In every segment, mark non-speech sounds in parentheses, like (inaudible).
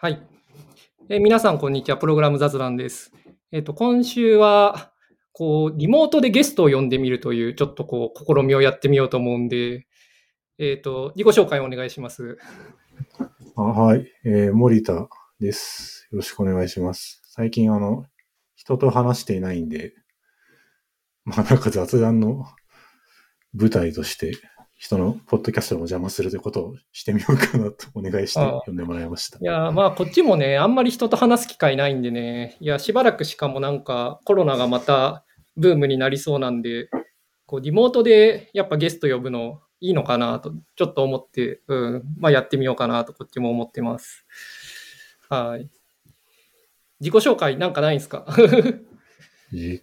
はい。え皆さん、こんにちは。プログラム雑談です。えっ、と、今週は、こう、リモートでゲストを呼んでみるという、ちょっとこう、試みをやってみようと思うんで、えっ、と、自己紹介をお願いします。あはい、えー、森田です。よろしくお願いします。最近、あの、人と話していないんで、まあ、なんか雑談の舞台として、人のポッドキャストの邪魔するということをしてみようかなとお願いして呼んでもらいました。いや、まあ、こっちもね、あんまり人と話す機会ないんでね、いや、しばらくしかもなんかコロナがまたブームになりそうなんで、こうリモートでやっぱゲスト呼ぶのいいのかなと、ちょっと思って、うん、まあ、やってみようかなと、こっちも思ってます。はい。自己紹介なんかないんですか？(laughs)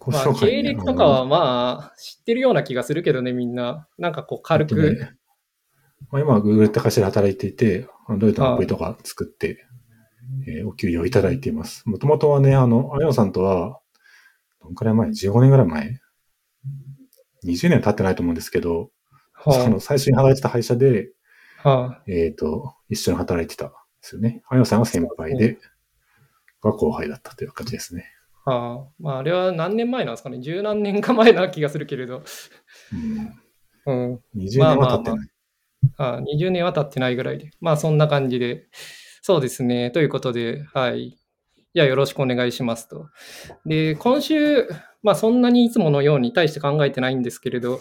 まあ、経歴とかはまあ、知ってるような気がするけどね、みんな。なんかこう、軽く。ね、まあ、今は Google って会社で働いていて、どういったアプリとか作って、えー、お給料いただいています。もともとはね、あの、あやさんとは、どんくらい前 ?15 年ぐらい前 ?20 年経ってないと思うんですけど、はあ、その最初に働いてた会社で、はあ、えっ、ー、と、一緒に働いてたんですよね。あやさんが先輩で、が後輩だったという感じですね。ああ、まあ、あれは何年前なんですかね。十何年か前な気がするけれど。うん。うん、20年は経ってない。まあまあ、ああ20年は経ってないぐらいで。まあ、そんな感じで。そうですね。ということで、はい。じゃあ、よろしくお願いしますと。で、今週、まあ、そんなにいつものように大して考えてないんですけれど、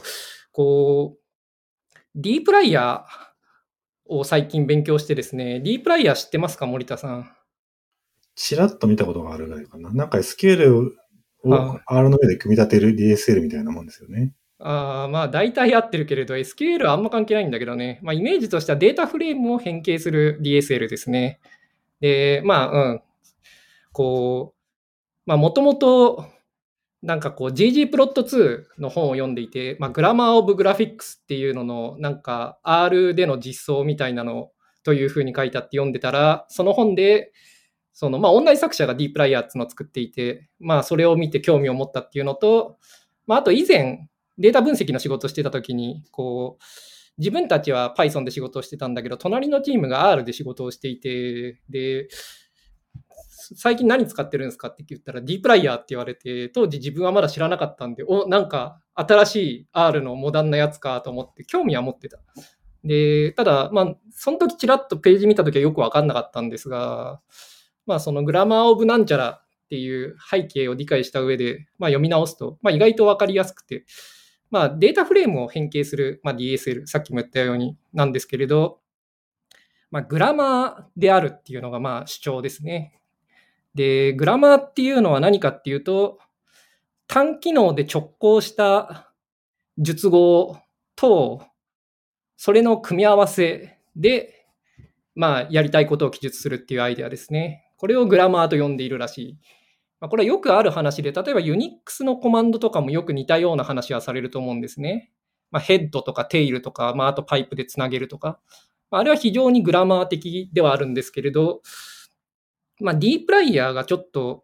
こう、ディープライヤーを最近勉強してですね、ディープライヤー知ってますか、森田さん？ちらっと見たことがあるぐらいかな。なんか SQL を R の上で組み立てる DSL みたいなもんですよね。あまあ大体合ってるけれど、SQL はあんま関係ないんだけどね。まあイメージとしてはデータフレームを変形する DSL ですね。で、まあ、うん。こう、まあもともと、なんかこう GG プロット2の本を読んでいて、まあ、グラマーオブグラフィックスっていうのの、なんか R での実装みたいなのというふうに書いてあって読んでたら、その本で、その、まあ、同じ作者がディープライヤーっていうのを作っていて、まあ、それを見て興味を持ったっていうのと、まあ、あと以前、データ分析の仕事をしてた時に、こう、自分たちは Python で仕事をしてたんだけど、隣のチームが R で仕事をしていて、で、最近何使ってるんですかって言ったら、ディープライヤーって言われて、当時自分はまだ知らなかったんで、お、なんか新しい R のモダンなやつかと思って興味は持ってた。で、ただ、まあ、その時ちらっとページ見た時はよくわかんなかったんですが、まあ、そのグラマーオブなんちゃらっていう背景を理解した上で、まあ、読み直すと、まあ、意外とわかりやすくて、まあ、データフレームを変形する、まあ、DSL、さっきも言ったようになんですけれど、まあ、グラマーであるっていうのがまあ主張ですね。で、グラマーっていうのは何かっていうと、単機能で直行した述語と、それの組み合わせで、まあ、やりたいことを記述するっていうアイデアですね。これをグラマーと呼んでいるらしい。まあ、これはよくある話で、例えば Unix のコマンドとかもよく似たような話はされると思うんですね。まあ、ヘッドとかテイルとか、まあ、あとパイプでつなげるとか。あれは非常にグラマー的ではあるんですけれど、まあ、D プライヤーがちょっと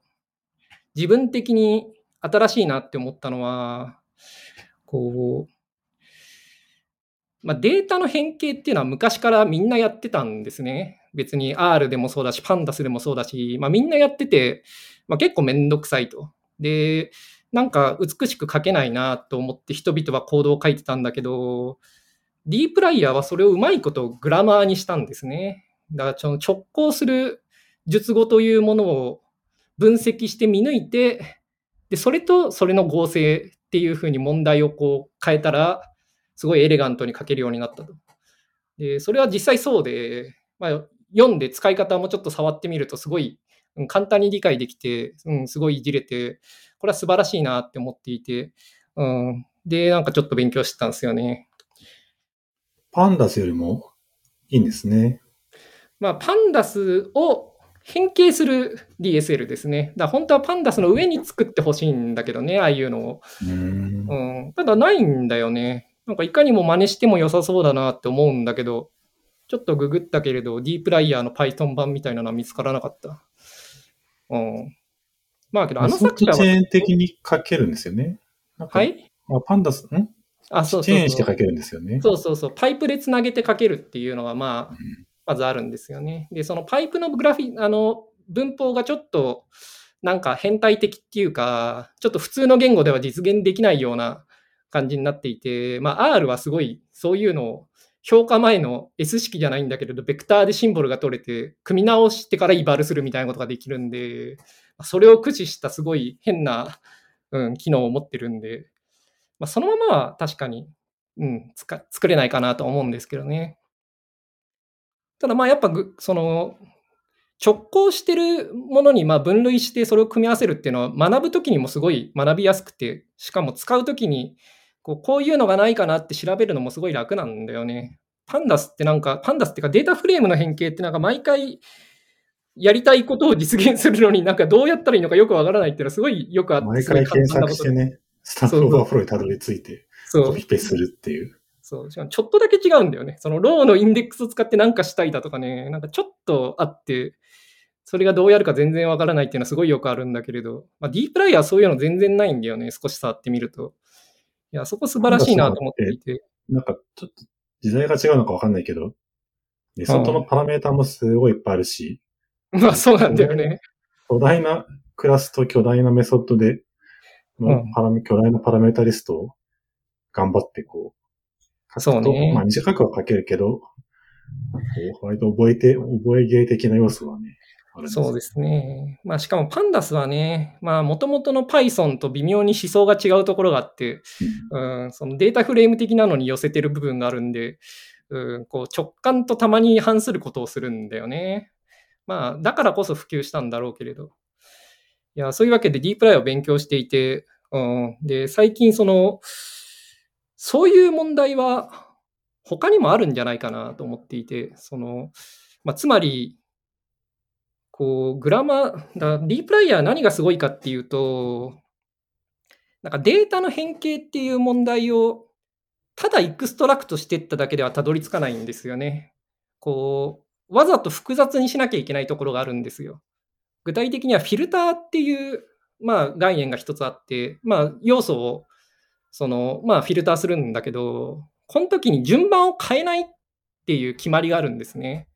自分的に新しいなって思ったのは、こう、まあ、データの変形っていうのは昔からみんなやってたんですね。別に R でもそうだし、パンダスでもそうだし、まあ、みんなやってて、まあ、結構めんどくさいと。で、なんか美しく書けないなと思って人々はコードを書いてたんだけど、D プライヤーはそれをうまいことグラマーにしたんですね。だからその直行する術語というものを分析して見抜いて、で、それとそれの合成っていうふうに問題をこう変えたら、すごいエレガントに書けるようになったと。で、それは実際そうで、まあ、読んで使い方もちょっと触ってみるとすごい簡単に理解できて、うん、すごいいじれて、これは素晴らしいなって思っていて、うん、で、なんかちょっと勉強してたんですよね。パンダスよりもいいんですね。まあ、パンダスを変形する DSL ですね。だから本当はパンダスの上に作ってほしいんだけどね、ああいうのを。うんうん、ただないんだよね。なんかいかにも真似しても良さそうだなって思うんだけど、ちょっとググったけれど、ディープライヤーの Python 版みたいなのは見つからなかった。うん。まあけど、あの作者は。チェーン的に書けるんですよね。はい、まあ、パンダス、ん？あ、そうそうチェーンして書けるんですよね。そうそうそう。パイプでつなげて書けるっていうのは、まあ、うん、まずあるんですよね。で、そのパイプのグラフィあの文法がちょっとなんか変態的っていうか、ちょっと普通の言語では実現できないような感じになっていて、まあ、R はすごいそういうのを評価前の S 式じゃないんだけれど、ベクターでシンボルが取れて、組み直してからイバルするみたいなことができるんで、それを駆使したすごい変な、うん、機能を持ってるんで、まあ、そのままは確かに、うん、作れないかなと思うんですけどね。ただまあやっぱその直行してるものにま分類してそれを組み合わせるっていうのは学ぶときにもすごい学びやすくて、しかも使うときにこうこういうのがないかなって調べるのもすごい楽なんだよね。パンダスってなんか、パンダスっていうかデータフレームの変形ってなんか毎回やりたいことを実現するのになんかどうやったらいいのかよくわからないっていうのはすごいよくあって。毎回検索してね、スタンドオーバーフローにたどり着いて、コピペするっていう。そう。しかもちょっとだけ違うんだよね。そのローのインデックスを使って何かしたいだとかね、なんかちょっとあって、それがどうやるか全然わからないっていうのはすごいよくあるんだけれど、まあ、ディープライヤーはそういうの全然ないんだよね。少し触ってみると。いや、そこ素晴らしいなと思っていて。なんかちょっと時代が違うのかわかんないけど、メソッドのパラメータもすごいいっぱいあるし。まあそうなんだよね。巨大なクラスと巨大なメソッドで、のパラメ、うん、巨大なパラメータリストを頑張ってこう、書くと、ね、まあ短くは書けるけど、割と覚えて、覚え芸的な要素はね、そうですね。まあしかもパンダスはね、まあもともとの Python と微妙に思想が違うところがあって、うん、そのデータフレーム的なのに寄せてる部分があるんで、うん、こう直感とたまに反することをするんだよね。まあだからこそ普及したんだろうけれど。いや、そういうわけでディープライを勉強していて、うん、で、最近その、そういう問題は他にもあるんじゃないかなと思っていて、その、まあ、つまり、こう、グラマー、だディープライヤー何がすごいかっていうと、なんかデータの変形っていう問題を、ただ extract していっただけではたどり着かないんですよね。こう、わざと複雑にしなきゃいけないところがあるんですよ。具体的にはフィルターっていう、まあ、概念が一つあって、まあ、要素を、その、まあ、フィルターするんだけど、この時に順番を変えないっていう決まりがあるんですね。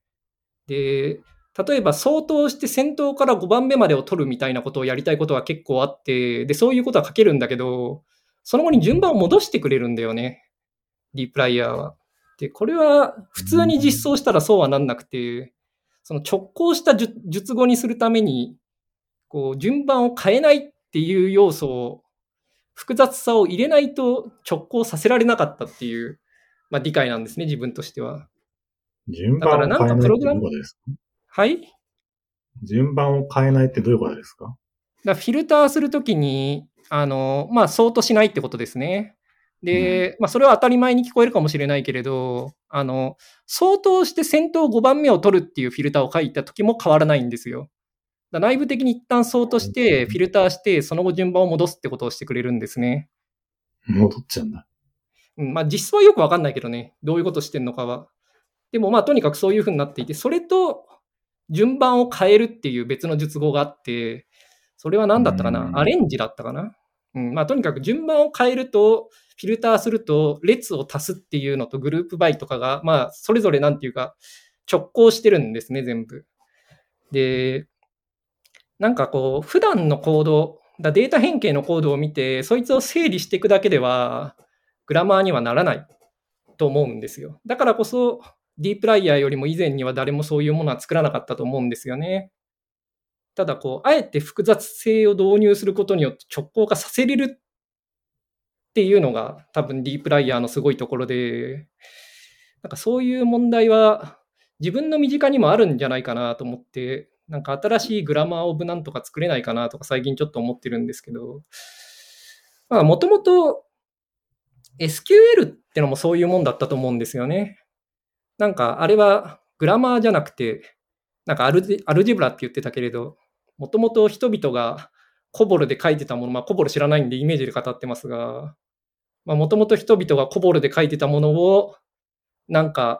で、例えばソートして先頭から5番目までを取るみたいなことをやりたいことは結構あって、で、そういうことは書けるんだけど、その後に順番を戻してくれるんだよね。ディープライヤーは。で、これは普通に実装したらそうはなんなくて、その直行した術後にするために、こう、順番を変えないっていう要素を、複雑さを入れないと直行させられなかったっていう、まあ理解なんですね、自分としては。順番を変えないってどうですか？はい？順番を変えないってどういうことですか？だフィルターするときに、あの、まあ、相当しないってことですね。で、うん、まあ、それは当たり前に聞こえるかもしれないけれど、あの、相当して先頭5番目を取るっていうフィルターを書いたときも変わらないんですよ。だ内部的に一旦相当して、フィルターして、その後順番を戻すってことをしてくれるんですね。戻っちゃうんだ。うん、まあ、実装はよくわかんないけどね、どういうことしてんのかは。でも、まあ、とにかくそういうふうになっていて、それと、順番を変えるっていう別の術語があって、それは何だったかな、アレンジだったかな？うん、まあとにかく順番を変えると、フィルターすると列を足すっていうのとグループバイとかが、まあそれぞれなんていうか直行してるんですね、全部。で、なんかこう、普段のコード、だデータ変形のコードを見て、そいつを整理していくだけでは、グラマーにはならないと思うんですよ。だからこそ、ディープライヤーよりも以前には誰もそういうものは作らなかったと思うんですよね。ただこう、あえて複雑性を導入することによって直行化させれるっていうのが多分ディープライヤーのすごいところで、なんかそういう問題は自分の身近にもあるんじゃないかなと思って、なんか新しいグラマーオブなんとか作れないかなとか最近ちょっと思ってるんですけど、まあもともと SQL ってのもそういうもんだったと思うんですよね。なんかあれは grammar じゃなくて、なんかアルジ algebra って言ってたけれど、もともと人々が COBOL で書いてたもの、まあ COBOL 知らないんでイメージで語ってますが、まあもともと人々が COBOL で書いてたものを、なんか、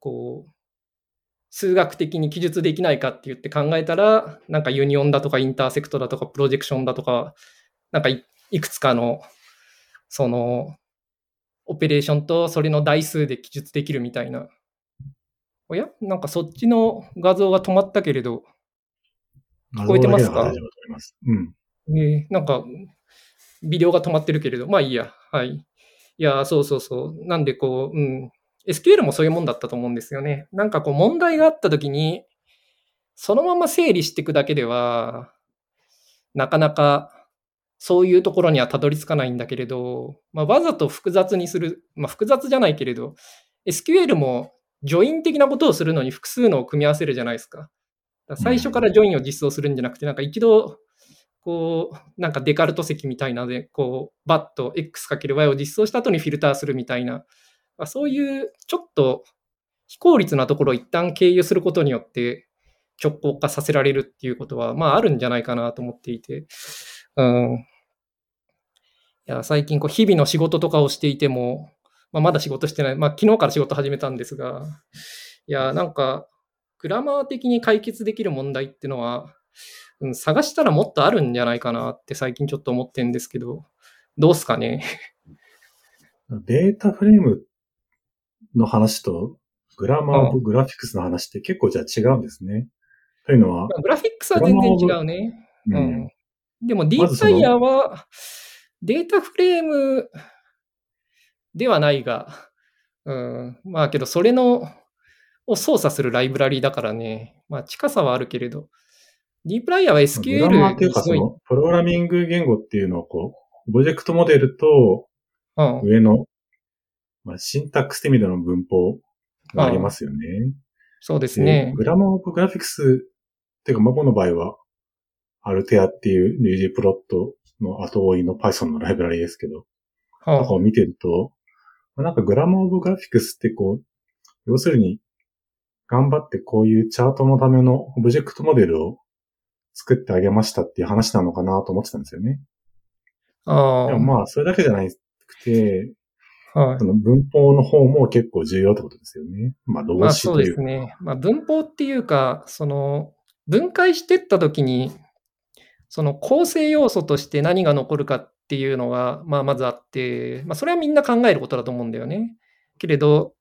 こう、数学的に記述できないかって言って考えたら、なんか union だとか intersect だとか projection だとか、なんかいくつかの、その、オペレーションとそれの台数で記述できるみたいな。おや？なんかそっちの画像が止まったけれど、聞こえてますか？うん。えーなんか、ビデオが止まってるけれど、まあいいや。はい。いや、そうそうそう。なんでこう、うん。SQL もそういうもんだったと思うんですよね。なんかこう問題があったときに、そのまま整理していくだけでは、なかなかそういうところにはたどり着かないんだけれど、まあ、わざと複雑にする、まあ、複雑じゃないけれど、SQL もジョイン的なことをするのに複数のを組み合わせるじゃないですか。か最初からジョインを実装するんじゃなくて、なんか一度、こう、なんかデカルト積みたいなので、こう、バッと x×y を実装した後にフィルターするみたいな、まあそういうちょっと非効率なところを一旦経由することによって直行化させられるっていうことは、まああるんじゃないかなと思っていて、うん。いや、最近こう日々の仕事とかをしていても、まあ、まだ仕事してない、まあ昨日から仕事始めたんですが、いや、なんか、グラマー的に解決できる問題っていうのは、うん、探したらもっとあるんじゃないかなって最近ちょっと思ってるんですけど、どうすかね？(laughs) データフレームの話と、グラマーオブグラフィックスの話って結構じゃあ違うんですね。というのは、グラフィックスは全然違うね。ううんん。でも D プライヤーはデータフレームではないが、うん。まあけどそれのを操作するライブラリだからね。まあ近さはあるけれど。D プライヤーは SQL っていうか。その、プログラミング言語っていうのをこう、オブジェクトモデルとうん。上の、まあ、シンタックスって意味での文法がありますよね。そうですでね。グラマーオブグラフィックスっていうか、マボの場合は、アルテアっていう UG プロットの後追いの Python のライブラリですけど、はとかを見てると、まあなんかグラマーオブグラフィックスってこう、要するに、頑張ってこういうチャートのためのオブジェクトモデルを作ってあげましたっていう話なのかなと思ってたんですよね。ああでもまあ、それだけじゃなくて、はいその文法の方も結構重要ってことですよね。まあ、動まあそう詞というか。ですね。まあ文法っていうか、その分解していったときに、その構成要素として何が残るかっていうのが、まあまずあって、まあそれはみんな考えることだと思うんだよね。けれど、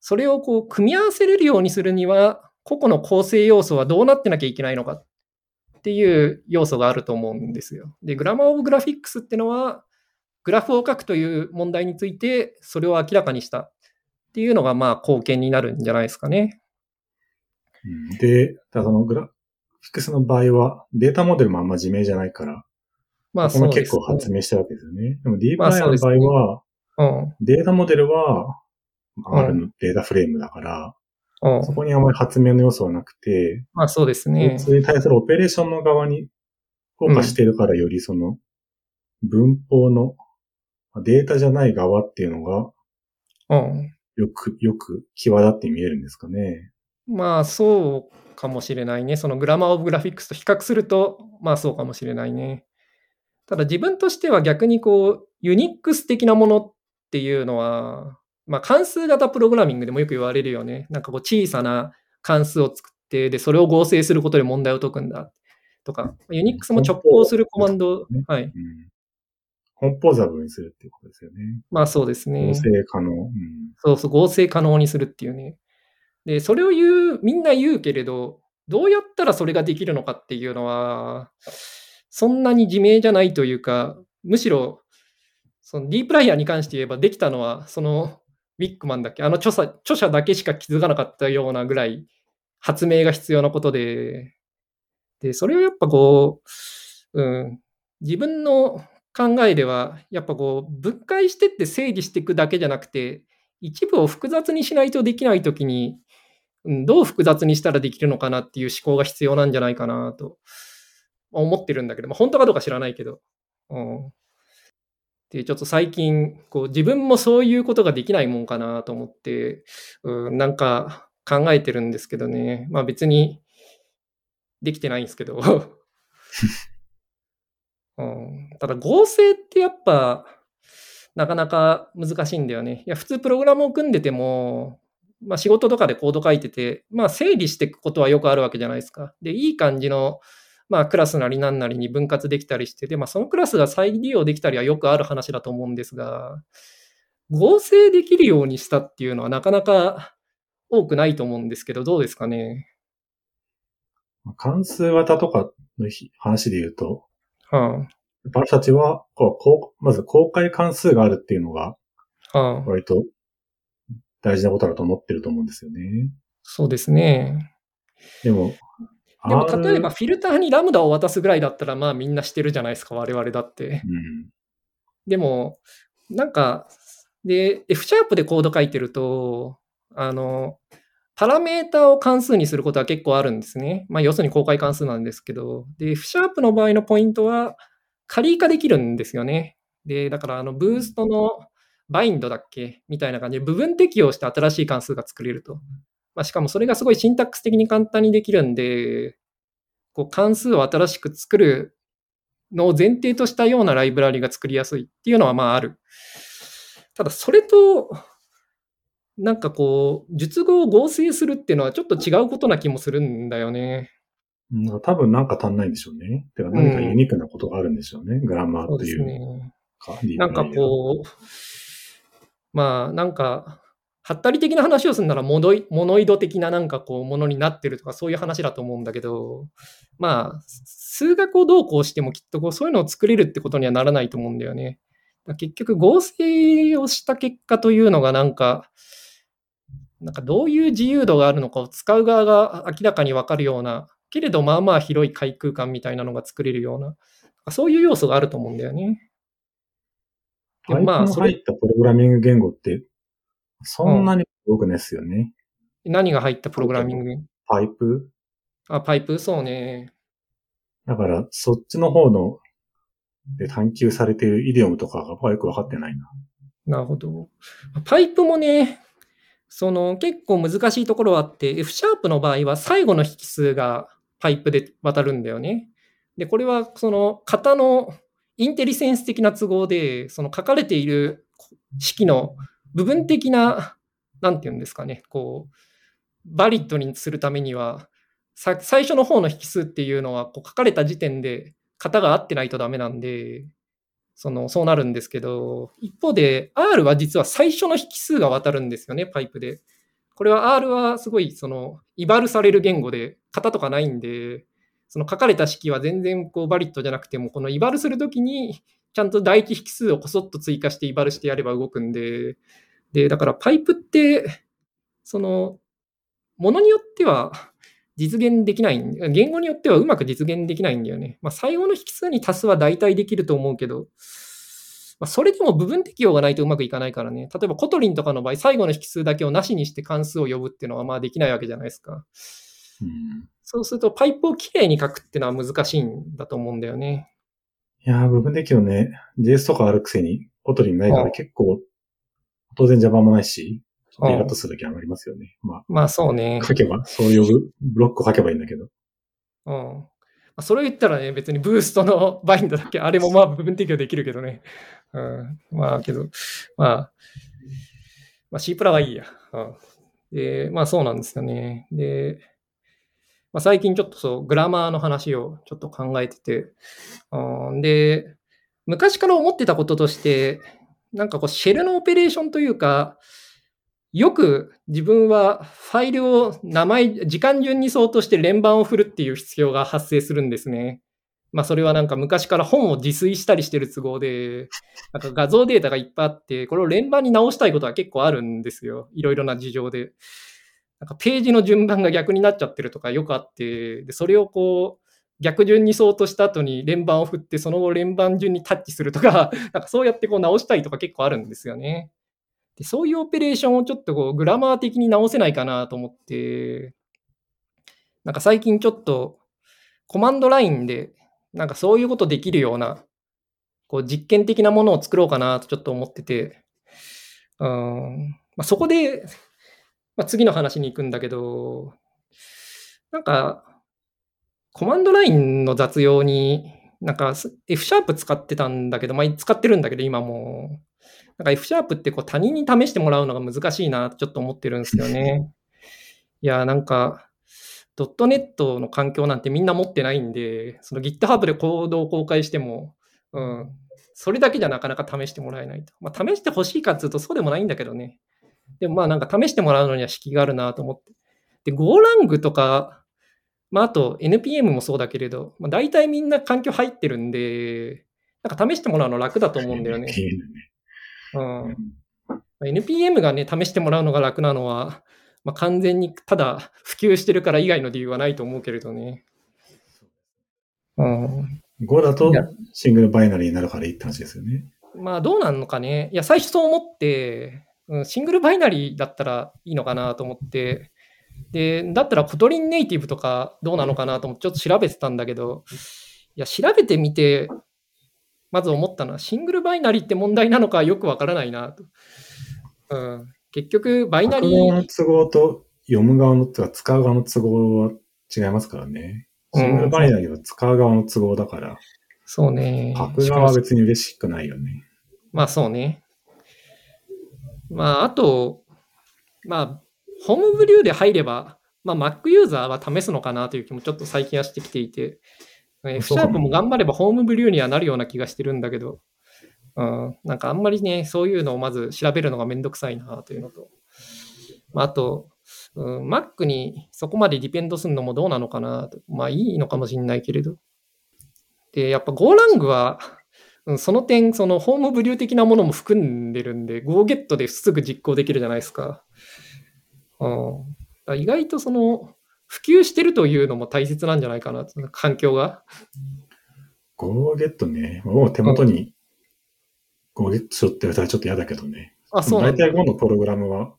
それをこう組み合わせれるようにするには、個々の構成要素はどうなってなきゃいけないのかっていう要素があると思うんですよ。で、グラマーオブグラフィックスってのは、グラフを書くという問題について、それを明らかにしたっていうのが、まあ、貢献になるんじゃないですかね。で、そのグラフィックスの場合は、データモデルもあんま自明じゃないから、まあ、ここもそうです、結構発明したわけですよね。でも D プまあライアの場合は、うん。データモデルは、ん R のデータフレームだから、うんそ。こにあまり発明の要素はなくて、まあ、そうですね。それに対するオペレーションの側にフォーカスしているから、よりその、文法のデータじゃない側っていうのが、うん。よく、よく際立って見えるんですかね。まあ、そうかもしれないね。そのグラマーオブグラフィックスと比較すると、まあ、そうかもしれないね。ただ自分としては逆にこう、ユニックス的なものっていうのは、まあ、関数型プログラミングでもよく言われるよね。なんかこう、小さな関数を作って、で、それを合成することで問題を解くんだ。とか、ユニックスも直行するコマンドね、はい。うん。コンポーザブルにするっていうことですよね。まあそうですね。合成可能。うん。そうそう、合成可能にするっていうね。で、それを言う、みんな言うけれど、どうやったらそれができるのかっていうのは、そんなに自明じゃないというか、むしろ、その D プライヤーに関して言えばできたのは、そのウィックマンだっけ、あの著者著者だけしか気づかなかったようなぐらい発明が必要なことで、で、それをやっぱこう、うん、自分の考えでは、やっぱこう、分解してって整理していくだけじゃなくて、一部を複雑にしないとできないときに、どう複雑にしたらできるのかなっていう思考が必要なんじゃないかなと思ってるんだけど、まあ、本当かどうか知らないけど。うん、で、ちょっと最近、こう自分もそういうことができないもんかなと思って、うん、なんか考えてるんですけどね。まあ別にできてないんですけど。(laughs) うん、ただ合成ってやっぱなかなか難しいんだよね。いや普通プログラムを組んでても、まあ、仕事とかでコード書いてて、まあ、整理していくことはよくあるわけじゃないですか。で、いい感じの、まあ、クラスなりなんなりに分割できたりして、で、まあ、そのクラスが再利用できたりはよくある話だと思うんですが、合成できるようにしたっていうのはなかなか多くないと思うんですけど、どうですかね？関数型とかの話で言うと、は私たちはこうこう、まず公開関数があるっていうのが、割と大事なことだと思ってると思うんですよね。そうですね。でも、でも例えばフィルターにラムダを渡すぐらいだったら、まあみんなしてるじゃないですか、我々だって。うん。でも、なんか、で、F シャープでコード書いてると、あの、パラメータを関数にすることは結構あるんですね。まあ、要するに公開関数なんですけど、で、F シャープの場合のポイントは、仮化できるんですよね。で、だから、あの、ブーストのバインドだっけ？みたいな感じで、部分適用して新しい関数が作れると。まあ、しかもそれがすごいシンタックス的に簡単にできるんで、こう関数を新しく作るのを前提としたようなライブラリが作りやすいっていうのはまあある。ただそれと、なんかこう、述語を合成するっていうのはちょっと違うことな気もするんだよね。うん多分なんか足んないんでしょうね。てか何かユニークなことがあるんでしょうね。グラマーっていうですね。か。なんかこう、まあなんか、はったり的な話をするならモノイド的ななんかこうものになってるとかそういう話だと思うんだけど、まあ数学をどうこうしてもきっとこうそういうのを作れるってことにはならないと思うんだよね。結局合成をした結果というのがなんか、なんかどういう自由度があるのかを使う側が明らかにわかるような、けれどまあまあ広い開空間みたいなのが作れるような、そういう要素があると思うんだよね。でパイプのもまあそれ入ったプログラミング言語って、そんなに多くないですよね。何が入ったプログラミング？パイプ？あ、パイプ？そうね。だから、そっちの方の、で探求されているイディオムとかがよくわかってないな。なるほど。パイプもね、その結構難しいところはあって、F シャープの場合は最後の引数がパイプで渡るんだよね。で、これはその型のインテリセンス的な都合で、その書かれている式の部分的な、なんていうんですかね、こう、バリッドにするためには、最初の方の引数っていうのはこう書かれた時点で型が合ってないとダメなんで、そのそうなるんですけど、一方で R は実は最初の引数が渡るんですよね、パイプで。これは R はすごいその eval される言語で型とかないんで、その書かれた式は全然こう valid じゃなくても、この eval するときにちゃんと第一引数をこそっと追加して eval してやれば動くんで、で、だからパイプって、その、ものによっては実現できない、言語によってはうまく実現できないんだよね。まあ、最後の引数に足すは大体できると思うけど、まあ、それでも部分適用がないとうまくいかないからね。例えば Kotlin とかの場合、最後の引数だけをなしにして関数を呼ぶっていうのはまあできないわけじゃないですか。うん、そうするとパイプをきれいに書くっていうのは難しいんだと思うんだよね。いやー、部分的よね。JS とかあるくせに、コトリンないかあら結構、当然邪魔もないし、ちょっとイあラッとする時はありますよね。ままあそうねあ、。書けば、そう呼ぶ、ブロックを書けばいいんだけど。うん。まあそれを言ったらね、別にブーストのバインドだけ、あれもまあ部分適用できるけどね。うん。まあけど、まあ、まあ C プラはいいや。うん。で、まあそうなんですよね。で、まあ、最近ちょっとそう、グラマーの話をちょっと考えてて、で、昔から思ってたこととして、なんかこう、シェルのオペレーションというか、よく自分はファイルを名前、時間順に相当して連番を振るっていう必要が発生するんですね。まあそれはなんか昔から本を自炊したりしてる都合で、なんか画像データがいっぱいあって、これを連番に直したいことは結構あるんですよ。いろいろな事情で。なんかページの順番が逆になっちゃってるとかよくあって、でそれをこう、逆順に相当した後に連番を振って、その後連番順にタッチするとか、(laughs) なんかそうやってこう直したいとか結構あるんですよね。でそういうオペレーションをちょっとこうグラマー的に直せないかなと思って、なんか最近ちょっとコマンドラインでなんかそういうことできるようなこう実験的なものを作ろうかなとちょっと思ってて、うんまあ、そこで、まあ、次の話に行くんだけど、なんかコマンドラインの雑用になんか F シャープ使ってたんだけど、まあ、使ってるんだけど今もなんか F シャープってこう他人に試してもらうのが難しいなとちょっと思ってるんですよね。いや、なんか、ドットネットの環境なんてみんな持ってないんで、その GitHub でコードを公開しても、うん、それだけじゃなかなか試してもらえないと。まあ、試してほしいかっていうとそうでもないんだけどね。でもまあなんか試してもらうのには敷居があるなと思って。で、ゴーラングとか、まああと NPM もそうだけれど、まあ、大体みんな環境入ってるんで、なんか試してもらうの楽だと思うんだよね。うん。NPM がね、試してもらうのが楽なのは、まあ、完全にただ普及してるから以外の理由はないと思うけれどね。うん。5だと single binary になるからいいって話ですよね。まあどうなんのかね。いや、最初そう思って、うん、 single binary だったらいいのかなと思って、で、だったら Kotlin Native とかどうなのかなと思ってちょっと調べてたんだけど、いや、調べてみて、まず思ったのは、 single binary って問題なのかよくわからないなと。うん、結局、バイナリー。の都合と読む側の、使う側の都合は違いますからね。シングルバイナリーは使う側の都合だから。そうね。書く側は別に嬉しくないよね。まあそうね。まああと、まあ、ホームブリューで入れば、まあ Mac ユーザーは試すのかなという気もちょっと最近はしてきていて、F シャープも頑張ればホームブリューにはなるような気がしてるんだけど、うん、なんかあんまりね、そういうのをまず調べるのがめんどくさいなというのと、まあ、あと、うん、Mac にそこまでディペンドするのもどうなのかなと。まあいいのかもしれないけれど。で、やっぱ GoLang は、うん、その点、そのホームブリュー的なものも含んでるんで、GoGet ですぐ実行できるじゃないですか。うん、意外とその、普及してるというのも大切なんじゃないかな、環境が。GoGet ね、もう手元に GoGet しょって言われたらちょっと嫌だけどね。あ、そうなんだ。大体 Go のプログラムは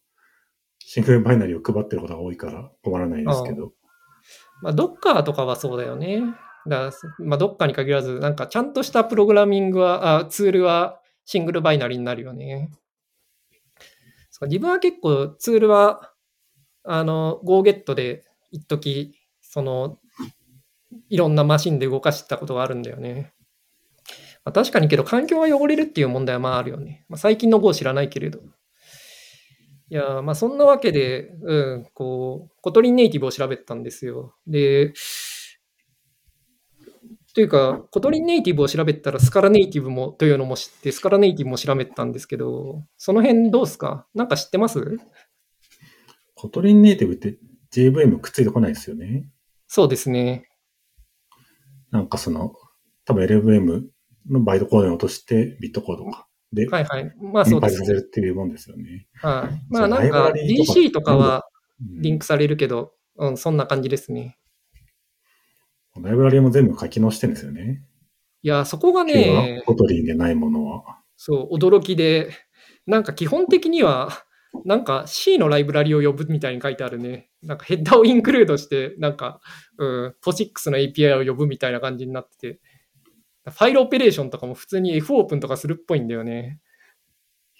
シングルバイナリーを配ってることが多いから困らないですけど。まあ、ドッカーとかはそうだよね。だまあ、どっかに限らず、なんかちゃんとしたプログラミングは、あツールはシングルバイナリーになるよね。そう自分は結構ツールは、あの、 go get で一時その、いろんなマシンで動かしたことがあるんだよね。まあ、確かにけど、環境が汚れるっていう問題はまああるよね。まあ、最近の Go 知らないけれど。いや、まあそんなわけで、うん、こう、 Kotlin Native を調べてたんですよ。で、というか、 Kotlin Native を調べたら Scala Native もというのも知って、 Scala Native も調べてたんですけど、その辺どうですか？なんか知ってます？Kotlin Native って JVM くっついてこないですよね。そうですね。なんかその、多分 LLVM のバイトコードに落としてビットコードか。で、はいはい。まあそうです、ね。させるっていうもんですよね。はい。まあなんか DC とかはリンクされるけど、うん、そんな感じですね。ライブラリも全部書き直してるんですよね。いや、そこがね、コトリンでないものは。そう、驚きで、なんか基本的には、なんか C のライブラリを呼ぶみたいに書いてあるね。なんかヘッダーを include して、なんか、うん、POSIX の API を呼ぶみたいな感じになってて、ファイルオペレーションとかも普通に F オープンとかするっぽいんだよね。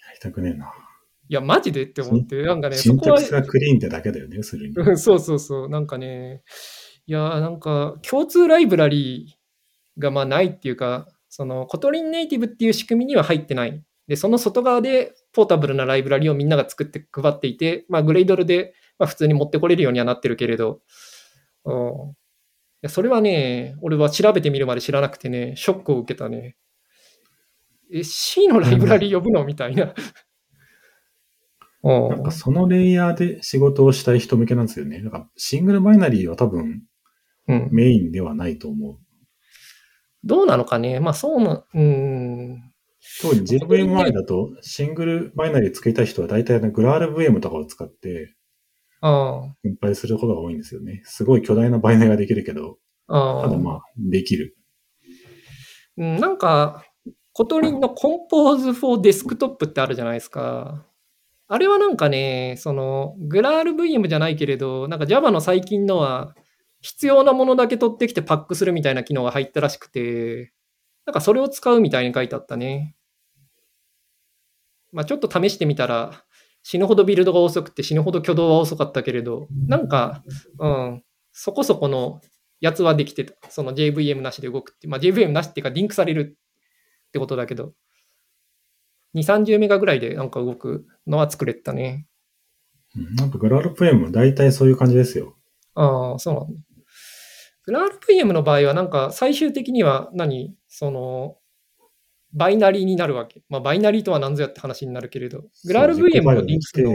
やりたくねえな。いや、マジでって思って、なんかね、 syntax が clean ってだけだよね、それに。そうそうそう。なんかね、いや、なんか、共通ライブラリーがまあないっていうか、その、 Kotlin Native っていう仕組みには入ってない。で、その外側でポータブルなライブラリをみんなが作って配っていて、まあ、グレイドルで、まあ、普通に持ってこれるようにはなってるけれど、うん、いやそれはね、俺は調べてみるまで知らなくてね、ショックを受けたね。え、C のライブラリ呼ぶのみたいな。なんかそのレイヤーで仕事をしたい人向けなんですよね。なんかシングルバイナリーは多分メインではないと思う。うん、どうなのかね？まあそうな、うん。当時 JVMI だとシングルバイナリー作りたい人は大体グラール VM とかを使って分配することが多いんですよね。すごい巨大なバイナリーができるけど、ただまあ、できる。なんか、コトリンのコンポーズ for デスクトップってあるじゃないですか。あれはなんかね、その、グラール VM じゃないけれど、なんか Java の最近のは、必要なものだけ取ってきてパックするみたいな機能が入ったらしくて、なんかそれを使うみたいに書いてあったね。まあちょっと試してみたら、死ぬほどビルドが遅くて死ぬほど挙動は遅かったけれど、なんか、うん、そこそこのやつはできてた。その JVM なしで動くって。まあ JVM なしっていうかリンクされるってことだけど、2、30メガぐらいでなんか動くのは作れたね。なんかグラル VM も大体そういう感じですよ。ああ、そうなんだ。グラル VM の場合はなんか最終的には何？そのバイナリーになるわけ。まあ、バイナリーとは何ぞやって話になるけれど、グラール VM のリンクの、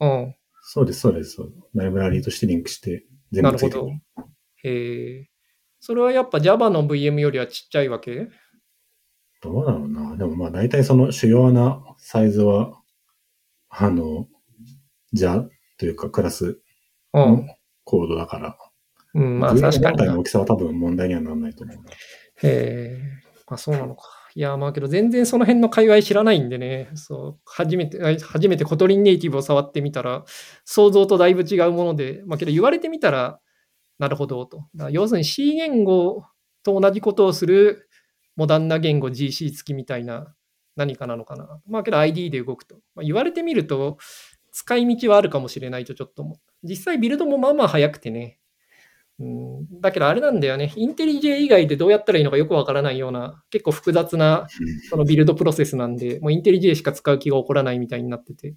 うん。そうです、そうです。ライブラリーとしてリンクして全部ついてる。なるほど。へえ。それはやっぱ Java の VM よりはちっちゃいわけ？どうだろうな。でもまあ大体その主要なサイズは、あの、 jar というかクラスのコードだから。うん、まあ確かに。の大きさは多分問題にはならないと思う。へえ。まあそうなのか。いや、まあけど全然その辺の界隈知らないんでね、そう、初めて、初めて Kotlin Native を触ってみたら、想像とだいぶ違うもので、まあけど言われてみたら、なるほどと。要するに C 言語と同じことをするモダンな言語 GC 付きみたいな何かなのかな。まあけど ID で動くと。まあ、言われてみると使い道はあるかもしれないとちょっと思う。実際ビルドもまあまあ早くてね。うん、だけどあれなんだよね。インテリジェ以外でどうやったらいいのかよくわからないような結構複雑なそのビルドプロセスなんで、もうインテリジェしか使う気が起こらないみたいになってて。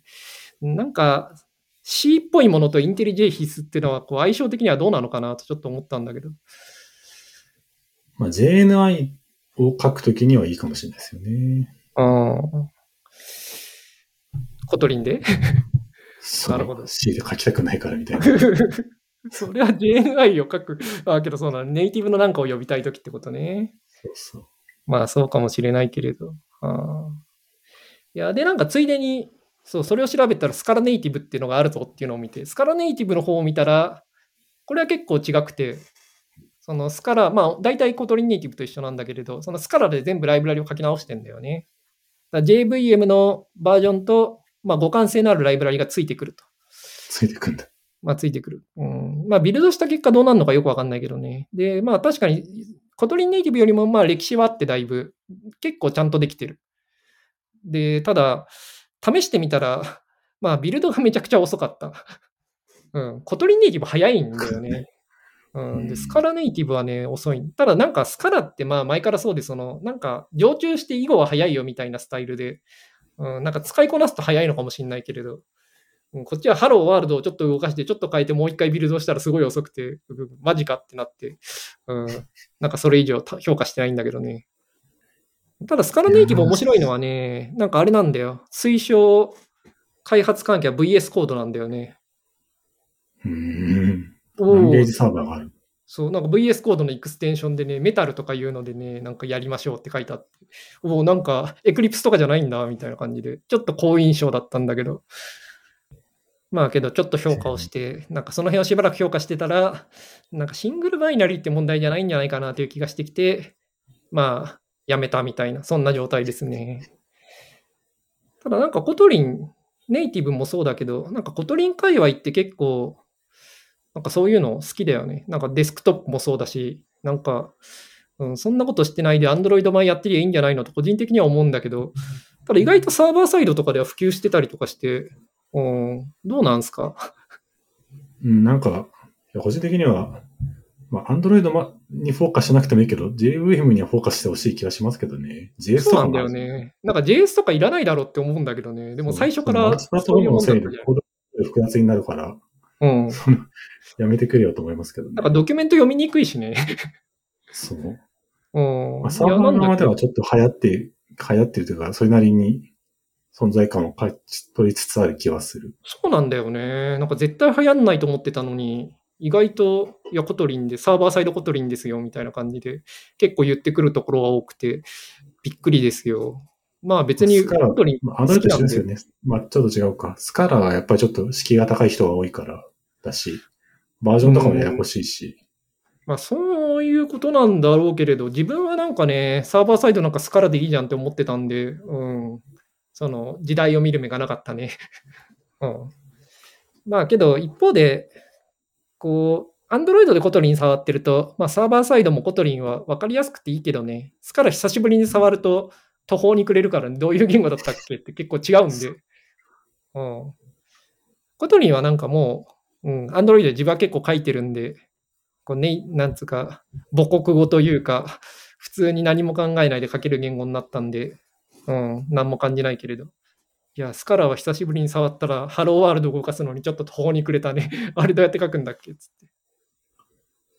なんか C っぽいものとインテリジェ必須っていうのはこう相性的にはどうなのかなとちょっと思ったんだけど。まあ、JNI を書くときにはいいかもしれないですよね。ああ。 Kotlin で？なるほど。C で書きたくないからみたいな。(laughs) (laughs) それは JNI を書く。(laughs) あけどそうなネイティブのなんかを呼びたいときってことね。そうそう。まあそうかもしれないけれど。あいや、で、なんかついでに、そう、それを調べたら Scala Native っていうのがあるぞっていうのを見て、 Scala Native の方を見たら、これは結構違くて、その Scala、まあ大体 Kotlin Native と一緒なんだけれど、その Scala で全部ライブラリを書き直してんだよね。JVM のバージョンと、まあ、互換性のあるライブラリがついてくると。ついてくるんだ。まあ、ついてくる。うん。まあ、ビルドした結果どうなるのかよくわかんないけどね。で、まあ、確かに、 Kotlin Native よりも、まあ、歴史はあってだいぶ、結構ちゃんとできてる。で、ただ、試してみたら、(laughs) まあ、ビルドがめちゃくちゃ遅かった。うん。 Kotlin Native 早いんだよね。うん、で Scala Native はね、遅い。ただなんか Scala ってまあ前からそうで、その、なんか常駐して以後は早いよみたいなスタイルで、うん、なんか使いこなすと早いのかもしれないけれど、うん、こっちはハローワールドをちょっと動かして、ちょっと変えてもう一回ビルドしたらすごい遅くて、マジかってなって、うん、(laughs) なんかそれ以上評価してないんだけどね。ただ Scala Native 面白いのはね、なんかあれなんだよ。推奨開発関係は VS コードなんだよね。うん。ランゲージサーバーがある。そう、なんか VS コードのエクステンションでね、メタルとかいうのでね、なんかやりましょうって書いてあって、おなんかエクリプスとかじゃないんだ、みたいな感じで、ちょっと好印象だったんだけど、まあけどちょっと評価をして、なんかその辺をしばらく評価してたら、なんかシングルバイナリーって問題じゃないんじゃないかなという気がしてきて、まあ、やめたみたいな、そんな状態ですね。ただなんか Kotlin、Native もそうだけど、なんか Kotlin 界隈って結構、なんかそういうの好きだよね。なんかデスクトップもそうだし、なんか、うん、そんなことしてないで Android 版やってりゃいいんじゃないのと個人的には思うんだけど、ただ意外とサーバーサイドとかでは普及してたりとかして、うん、どうなんすか？(laughs) うん、なんか、個人的には、まあ、Android にフォーカスしなくてもいいけど、JVM にはフォーカスしてほしい気がしますけどね。JS とか。そうなんだよね。なんか JS とかいらないだろうって思うんだけどね。でも最初から。プラットフォームのせいでコード複雑になるから、うん。やめてくれよと思いますけどね。なんかドキュメント読みにくいしね。そう。うん。まあ、サーバー側ではちょっと流行って、流行ってるというか、それなりに存在感を取りつつある気はする。そうなんだよね。なんか絶対流行んないと思ってたのに、意外と、いや、 Kotlin で、サーバーサイド Kotlin ですよ、みたいな感じで、結構言ってくるところが多くて、びっくりですよ。まあ別に Kotlin 好きなんで。 Android ですよね。まあちょっと違うか。 Scala はやっぱりちょっと敷居が高い人が多いからだし、バージョンとかもややこしいし。まあそういうことなんだろうけれど、自分はなんかね、サーバーサイドなんか Scala でいいじゃんって思ってたんで、うん。その時代を見る目がなかったね。(laughs) うん。まあけど一方で、こう、 Android で Kotlin 触ってると、まあ、サーバーサイドも Kotlin は分かりやすくていいけどね、 Scala 久しぶりに触ると途方に暮れるから、ね、どういう言語だったっけって結構違うんで。うん。 Kotlin はなんかもう、うん、 Android で自分は結構書いてるんで、こうね、なんつうか、母国語というか、普通に何も考えないで書ける言語になったんで、うん、何も感じないけれど。いや、 Scala は久しぶりに触ったら、ハローワールド動かすのにちょっと途方に暮れたね。(laughs) あれどうやって書くんだっけつって。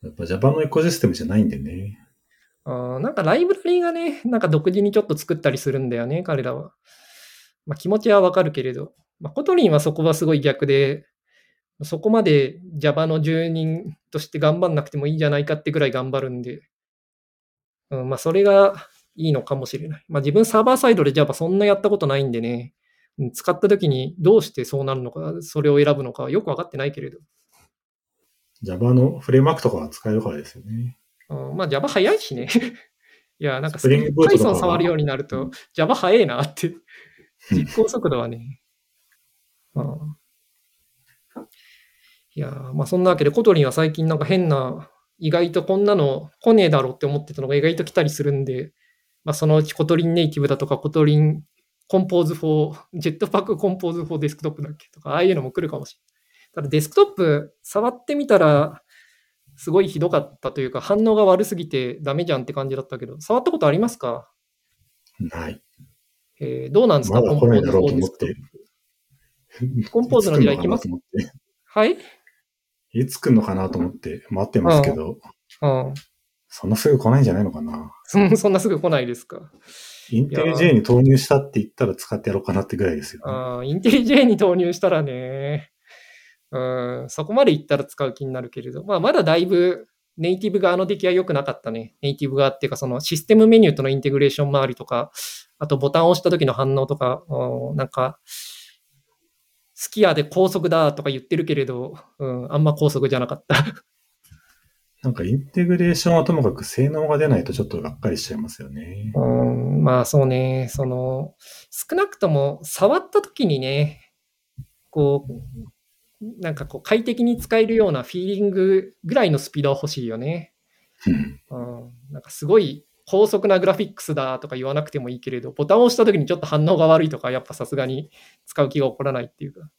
やっぱ Java のエコシステムじゃないんでね。あなんかライブラリーがね、なんか独自にちょっと作ったりするんだよね、彼らは。まあ、気持ちはわかるけれど、まあ、 Kotlin はそこはすごい逆で、そこまで Java の住人として頑張んなくてもいいんじゃないかってぐらい頑張るんで、うん、まあそれがいいのかもしれない。まあ自分サーバーサイドで Java そんなやったことないんでね、使った時にどうしてそうなるのか、それを選ぶのかよくわかってないけれど。Java のフレームワークとかは使えるからですよね。うん、まあ Java 早いしね。(laughs) いや、なんか Python 触るようになると Java 早いなって実行速度はね。うん、いや、まあそんなわけで Kotlin は最近なんか変な、意外とこんなの来ねえだろうって思ってたのが意外と来たりするんで、まあそのうち Kotlin Native だとか Kotlin Compose for、Jetpack Compose for Desktop だっけとか、ああいうのも来るかもしれない。ただデスクトップ触ってみたら、すごいひどかったというか、反応が悪すぎてダメじゃんって感じだったけど、触ったことありますか？ない。えー、どうなんですか、まだ来ないだろうと思って。コンポーズの時代来ます？はい。い？つ来るのかなと思って待ってますけど、うんそんなすぐ来ないんじゃないのかな。そんなすぐ来ないですか。インテリ J に投入したって言ったら使ってやろうかなってぐらいですよ、ね、あインテリ J に投入したらね、うん、そこまでいったら使う気になるけれど、まあ、まだだいぶネイティブ側の出来は良くなかったね。ネイティブ側っていうか、そのシステムメニューとのインテグレーション周りとか、あとボタンを押した時の反応とか、なんか、スキヤで高速だとか言ってるけれど、うん、あんま高速じゃなかった。なんかインテグレーションはともかく性能が出ないとちょっとがっかりしちゃいますよね。うん、まあそうね、その、少なくとも触った時にね、こう、なんかこう快適に使えるようなフィーリングぐらいのスピードは欲しいよね。うん、なんかすごい高速なグラフィックスだとか言わなくてもいいけれど、ボタンを押した時にちょっと反応が悪いとか、やっぱさすがに使う気が起こらないっていうか。好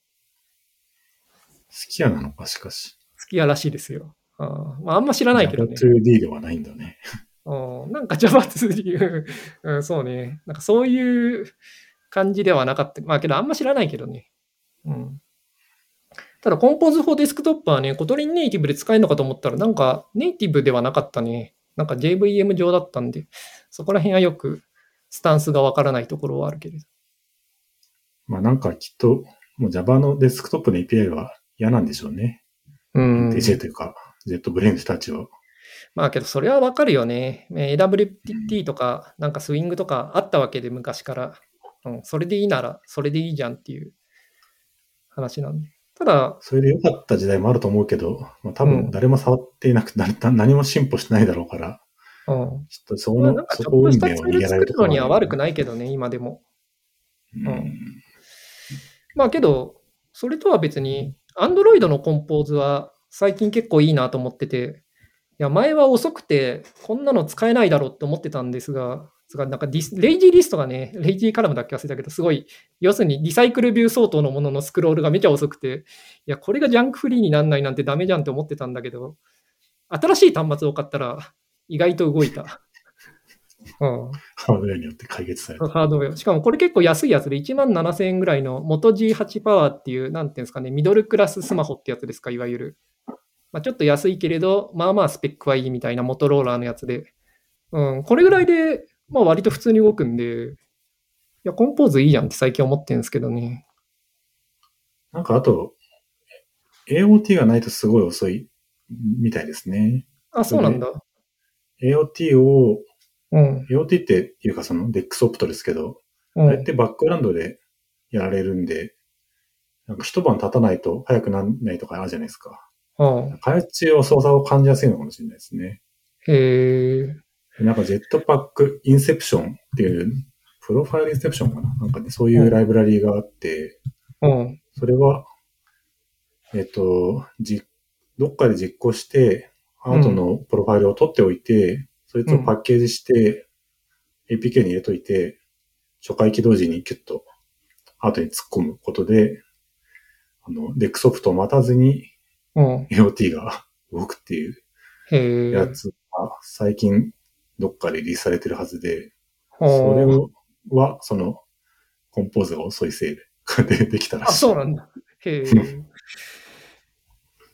きやなのか、しかし。好きやらしいですよ。あまあ、あんま知らないけどね。Java2D ではないんだね。うん、なんか Java2D、(laughs) うん、そうね。なんかそういう感じではなかった。まあけどあんま知らないけどね。うん。ただ、 Compose for Desktop はね、 Kotlin Native で使えるのかと思ったら、なんかネイティブではなかったね。なんか JVM 上だったんで、そこら辺はよくスタンスがわからないところはあるけれど。まあなんかきっと、もう Java のデスクトップの API は嫌なんでしょうね。うん。DJ というか、ジェットブレインの人たちは。まあけど、それはわかるよね。AWT とか、なんかスイングとかあったわけで、昔から。うん、それでいいなら、それでいいじゃんっていう話なんで。ただ、それで良かった時代もあると思うけど、まあ、多分誰も触っていなくて、うん、何も進歩してないだろうから、うん、ちょっとその、まあ、そこ運命を逃げられるところには悪くないけどね、今でも。うん。まあけど、それとは別に、Android の Compose は最近結構いいなと思ってて、いや、前は遅くて、こんなの使えないだろうって思ってたんですが、なんかディス LazyList がね、 LazyColumn だっけ忘れたけど、すごい、要するに RecyclerView 相当のもののスクロールがめちゃ遅くて、いや、これが jank free になんないなんてダメじゃんって思ってたんだけど、新しい端末を買ったら意外と動いた。(laughs) うん、ハードウェアによって解決された。ハードウェア。しかもこれ結構安いやつで1万7000円ぐらいの元 G8 パワーっていう、なんていうんですかね、ミドルクラススマホってやつですか、いわゆる。まあ、ちょっと安いけれど、まあまあスペックはいいみたいなモトローラーのやつで。うん、これぐらいでまあ割と普通に動くんで、いや、コンポーズいいじゃんって最近思ってるんですけどね。なんかあと、AOT がないとすごい遅いみたいですね。あ、そうなんだ。AOT を、うん、AOT っていうかその dexopt ですけど、うん、あれってバックグラウンドでやられるんで、なんか一晩経たないと早くなんないとかあるじゃないですか。うん。開発中を操作を感じやすいのかもしれないですね。へえ。なんか Jetpack Installer っていう、プロファイルインセプションかな？なんかね、そういうライブラリーがあって、うん。それは、えっと、じ、どっかで実行して、 ART のプロファイルを取っておいて、うん、そいつをパッケージして、APK に入れといて、初回起動時にキュッと ART に突っ込むことで、あの、 dexopt を待たずに、AOT が動くっていうやつが最近どっかでリリースされてるはずで、それは、その、 Compose が遅いせいでできたらしい。(laughs) あ、そうなんだ。へえ。(laughs)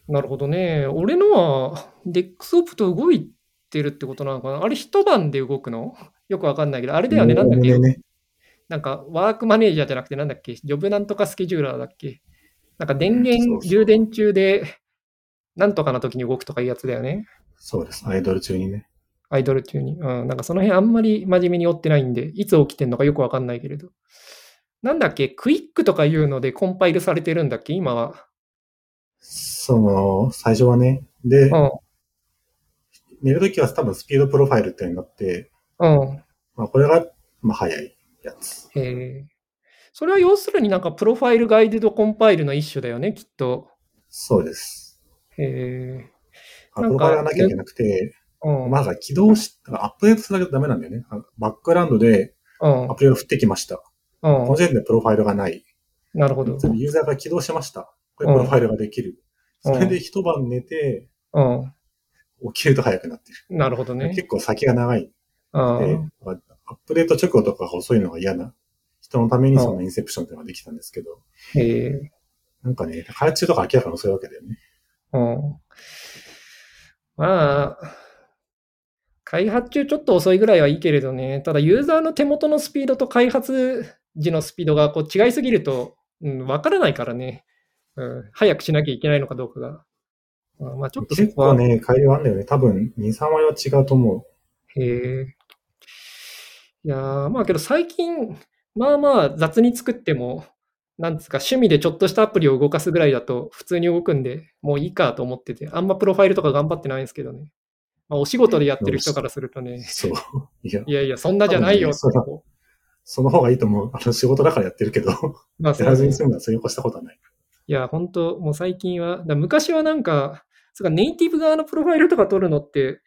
なるほどね。俺のは、 dexopt 動いてるってことなのかな？あれ一晩で動くの？よくわかんないけど、あれだよね、なんだっけ、ね、なんか WorkManager じゃなくてなんだっけ？ Job なんとか Scheduler だっけ？なんか電源充電中でなんとかの時に動くとかいうやつだよね。そうです。アイドル中にね。アイドル中に。うん。なんかその辺あんまり真面目に追ってないんで、いつ起きてんのかよくわかんないけれど。なんだっけ？クイックとかいうのでコンパイルされてるんだっけ？今は。その、最初はね。で、うん、寝るときは多分スピードプロファイルっていうのがあって、うん。まあこれが、まあ早いやつ。へえ。それは要するになんかプロファイルガイデドコンパイルの一種だよね、きっと。そうです。へえ。プロファイルがなきゃいけなくて、うん、まだ起動し、アップデートしなきゃダメなんだよね。バックグラウンドでアプリを振ってきました。うん、この時点でプロファイルがない。なるほど。ユーザーが起動しました。これプロファイルができる。それで一晩寝て、うん、起きると早くなってる。なるほどね。結構先が長い。で、アップデート直後とかが遅いのが嫌な人のためにそのインセプションっていうのができたんですけど。へえ。なんかね、開発中とか明らかに遅いわけだよね。うん。まあ、開発中ちょっと遅いぐらいはいいけれどね、ただユーザーの手元のスピードと開発時のスピードがこう違いすぎると、うん、わからないからね、うん、早くしなきゃいけないのかどうかが。まあ、ちょっと結構ね、改良あるんだよね。多分、2、3割は違うと思う。へえ。いやまあけど最近、まあまあ雑に作っても、なんですか、趣味でちょっとしたアプリを動かすぐらいだと普通に動くんで、もういいかと思ってて、あんまプロファイルとか頑張ってないんですけどね。まあ、お仕事でやってる人からするとね。そう。いやいやいや、そんなじゃないよ、ね、その方がいいと思う。あの仕事だからやってるけど、まあ、やらずに済むのは通用したことはない。いや、本当もう最近は、昔はなんか、そかネイティブ側のプロファイルとか取るのって、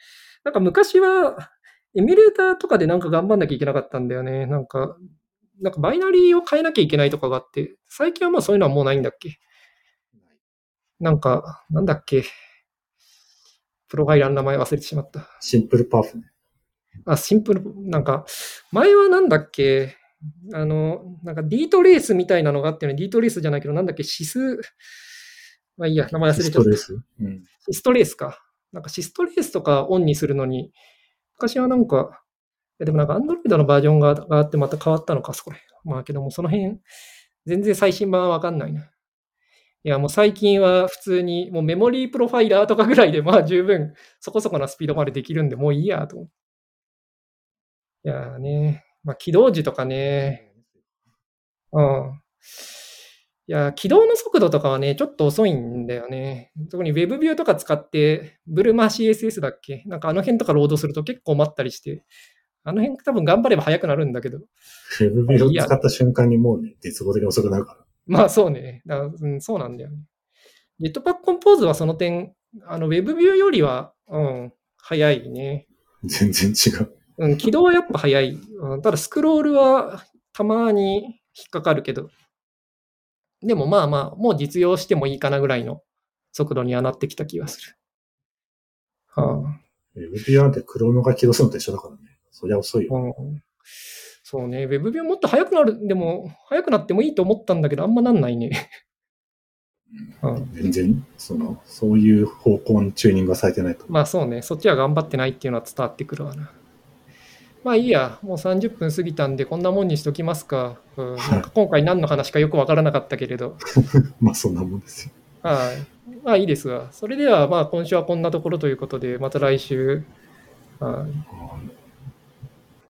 なんか昔は、エミュレーターとかでなんか頑張んなきゃいけなかったんだよね。なんか、なんかバイナリーを変えなきゃいけないとかがあって、最近はまあそういうのはもうないんだっけ？なんか、なんだっけ？プロファイラーの名前忘れてしまった。シンプルパーフね。あ、シンプル、なんか、前はなんだっけ？あの、なんかディートレースみたいなのがあってね、ディートレースじゃないけど、なんだっけ、シス、まあいいや、名前忘れちゃった。シストレース、うん、シストレースか。なんかシストレースとかオンにするのに、昔はなんか、やでもなんか Android のバージョンがあってまた変わったのか、そこれ。まあけどもその辺、全然最新版はわかんないな。いやもう最近は普通にもうメモリープロファイラーとかぐらいでまあ十分そこそこなスピードまでできるんでもういいやと。いやね、まあ起動時とかね、うん。いや、起動の速度とかはね、ちょっと遅いんだよね。特に Web ビューとか使って、ブルマ CSS だっけ？なんかあの辺とかロードすると結構待ったりして、あの辺多分頑張れば早くなるんだけど。ウェブビルを使った瞬間にもうね、絶望的に遅くなるから。まあそうね。だうん、そうなんだよね。ジェットパックコンポーズはその点、あの、ウェブビューよりは、うん、早いね。全然違う。うん、起動はやっぱ早い。うん、ただスクロールはたまに引っかかるけど。でもまあまあ、もう実用してもいいかなぐらいの速度にはなってきた気がする。はあ。ウェブビューなんてクロームが起動するのと一緒だからね。そりゃ遅いよ、うん。そうね、ウェブビューもっと速くなる、でも、速くなってもいいと思ったんだけど、あんまなんないね。うん、全然、その、そういう方向にチューニングはされてないと。まあそうね、そっちは頑張ってないっていうのは伝わってくるわな。まあいいや、もう30分過ぎたんで、こんなもんにしときますか。うん、(laughs) なんか今回何の話かよくわからなかったけれど。(laughs) まあそんなもんですよ。はい。まあいいですが、それではまあ今週はこんなところということで、また来週。はい。